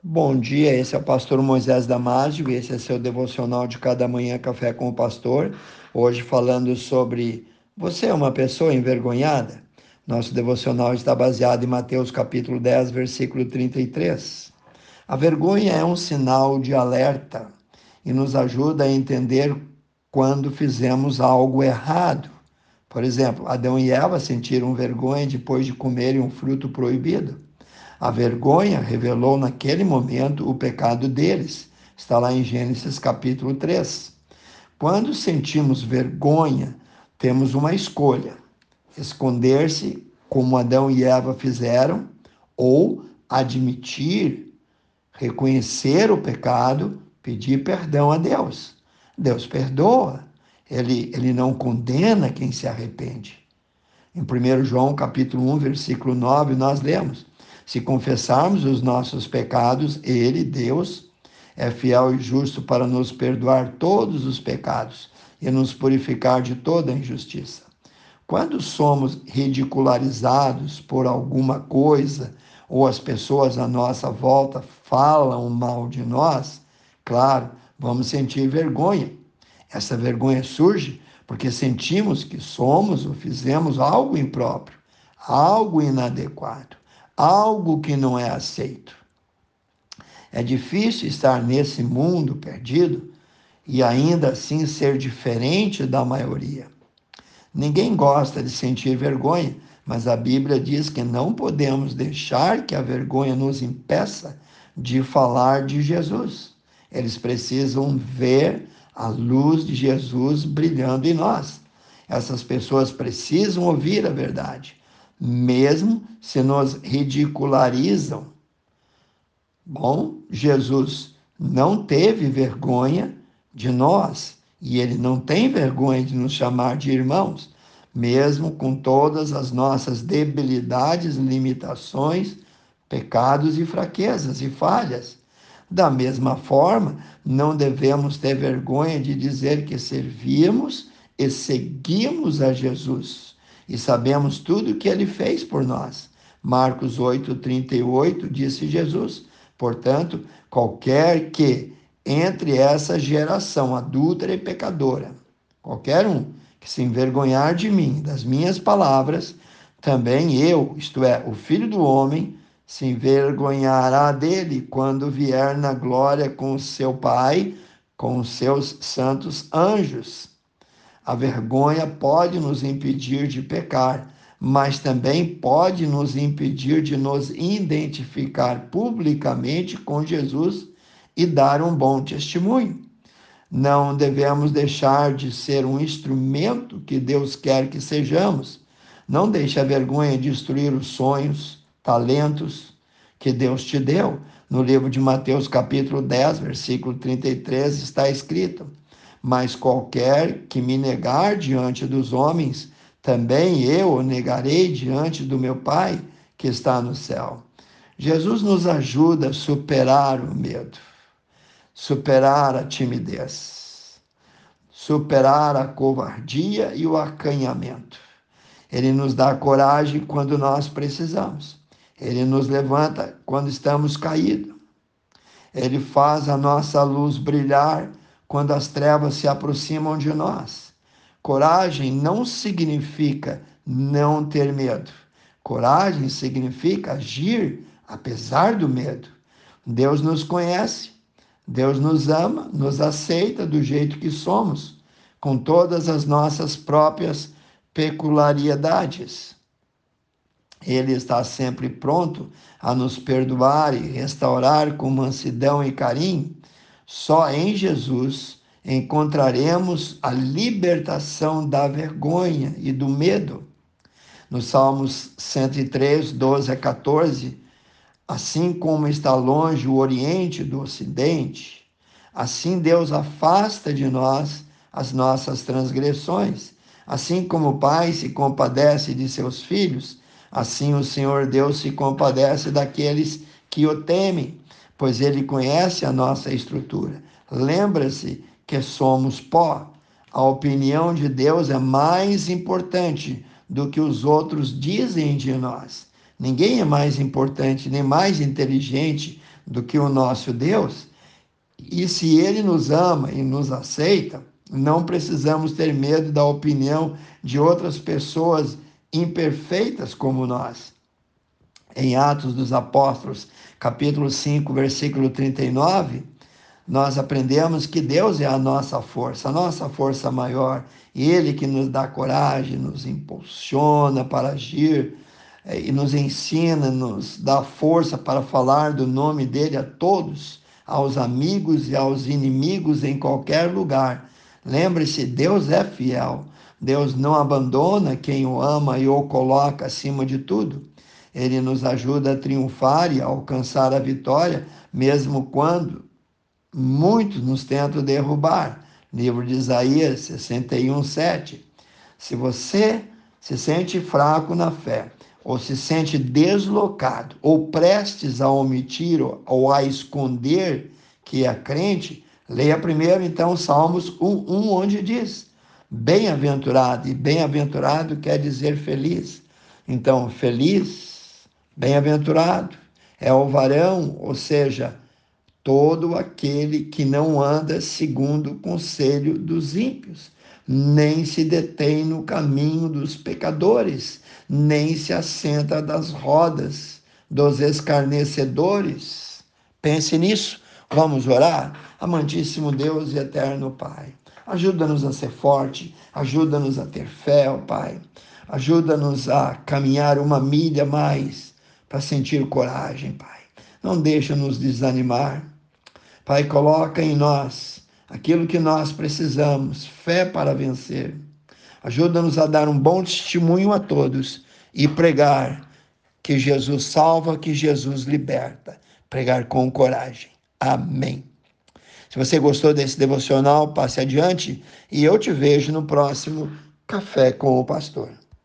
Bom dia, esse é o pastor Moisés Damásio, esse é seu devocional de cada manhã Café com o Pastor. Hoje falando sobre você é uma pessoa envergonhada? Nosso devocional está baseado em Mateus capítulo 10, versículo 33. A vergonha é um sinal de alerta e nos ajuda a entender quando fizemos algo errado. Por exemplo, Adão e Eva sentiram vergonha depois de comerem um fruto proibido. A vergonha revelou naquele momento o pecado deles. Está lá em Gênesis capítulo 3. Quando sentimos vergonha, temos uma escolha: esconder-se, como Adão e Eva fizeram, ou admitir, reconhecer o pecado, pedir perdão a Deus. Deus perdoa, ele, ele não condena quem se arrepende. Em 1 João capítulo 1, versículo 9, nós lemos: se confessarmos os nossos pecados, Ele, Deus, é fiel e justo para nos perdoar todos os pecados e nos purificar de toda injustiça. Quando somos ridicularizados por alguma coisa ou as pessoas à nossa volta falam mal de nós, claro, vamos sentir vergonha. Essa vergonha surge porque sentimos que somos ou fizemos algo impróprio, algo inadequado algo que não é aceito. É difícil estar nesse mundo perdido e ainda assim ser diferente da maioria. Ninguém gosta de sentir vergonha, mas a Bíblia diz que não podemos deixar que a vergonha nos impeça de falar de Jesus. Eles precisam ver a luz de Jesus brilhando em nós. Essas pessoas precisam ouvir a verdade mesmo se nos ridicularizam. Bom, Jesus não teve vergonha de nós e ele não tem vergonha de nos chamar de irmãos, mesmo com todas as nossas debilidades, limitações, pecados e fraquezas e falhas. Da mesma forma, não devemos ter vergonha de dizer que servimos e seguimos a Jesus e sabemos tudo o que ele fez por nós. Marcos 8, 38, disse Jesus. Portanto, qualquer que entre essa geração adúltera e pecadora, qualquer um que se envergonhar de mim, das minhas palavras, também eu, isto é, o filho do homem, se envergonhará dele quando vier na glória com seu Pai, com seus santos anjos. A vergonha pode nos impedir de pecar, mas também pode nos impedir de nos identificar publicamente com Jesus e dar um bom testemunho. Não devemos deixar de ser um instrumento que Deus quer que sejamos. Não deixe a vergonha destruir os sonhos, talentos que Deus te deu. No livro de Mateus, capítulo 10, versículo 33, está escrito: mas qualquer que me negar diante dos homens, também eu o negarei diante do meu Pai que está no céu. Jesus nos ajuda a superar o medo, superar a timidez, superar a covardia e o acanhamento. Ele nos dá coragem quando nós precisamos. Ele nos levanta quando estamos caídos. Ele faz a nossa luz brilhar quando as trevas se aproximam de nós. Coragem não significa não ter medo. Coragem significa agir apesar do medo. Deus nos conhece, Deus nos ama, nos aceita do jeito que somos, com todas as nossas próprias peculiaridades. Ele está sempre pronto a nos perdoar e restaurar com mansidão e carinho só em Jesus encontraremos a libertação da vergonha e do medo. No Salmos 103, 12 a 14, assim como está longe o Oriente do Ocidente, assim Deus afasta de nós as nossas transgressões. Assim como o Pai se compadece de seus filhos, assim o Senhor Deus se compadece daqueles que o temem pois ele conhece a nossa estrutura. Lembra-se que somos pó. A opinião de Deus é mais importante do que os outros dizem de nós. Ninguém é mais importante nem mais inteligente do que o nosso Deus. E se ele nos ama e nos aceita, não precisamos ter medo da opinião de outras pessoas imperfeitas como nós. Em Atos dos Apóstolos, capítulo 5, versículo 39, nós aprendemos que Deus é a nossa força, a nossa força maior, Ele que nos dá coragem, nos impulsiona para agir é, e nos ensina, nos dá força para falar do nome dele a todos, aos amigos e aos inimigos em qualquer lugar. Lembre-se, Deus é fiel. Deus não abandona quem o ama e o coloca acima de tudo. Ele nos ajuda a triunfar e a alcançar a vitória, mesmo quando muitos nos tentam derrubar. Livro de Isaías 61, 7. Se você se sente fraco na fé, ou se sente deslocado, ou prestes a omitir ou a esconder que é crente, leia primeiro então Salmos 1, 1 onde diz: Bem-aventurado, e bem-aventurado quer dizer feliz. Então, feliz, bem-aventurado, é o varão, ou seja, todo aquele que não anda segundo o conselho dos ímpios, nem se detém no caminho dos pecadores, nem se assenta das rodas dos escarnecedores. Pense nisso. Vamos orar? Amantíssimo Deus e eterno Pai. Ajuda-nos a ser forte, ajuda-nos a ter fé, ó Pai. Ajuda-nos a caminhar uma milha mais para sentir coragem, Pai. Não deixa nos desanimar. Pai, coloca em nós aquilo que nós precisamos, fé para vencer. Ajuda-nos a dar um bom testemunho a todos e pregar que Jesus salva, que Jesus liberta. Pregar com coragem. Amém. Se você gostou desse devocional, passe adiante e eu te vejo no próximo Café com o Pastor.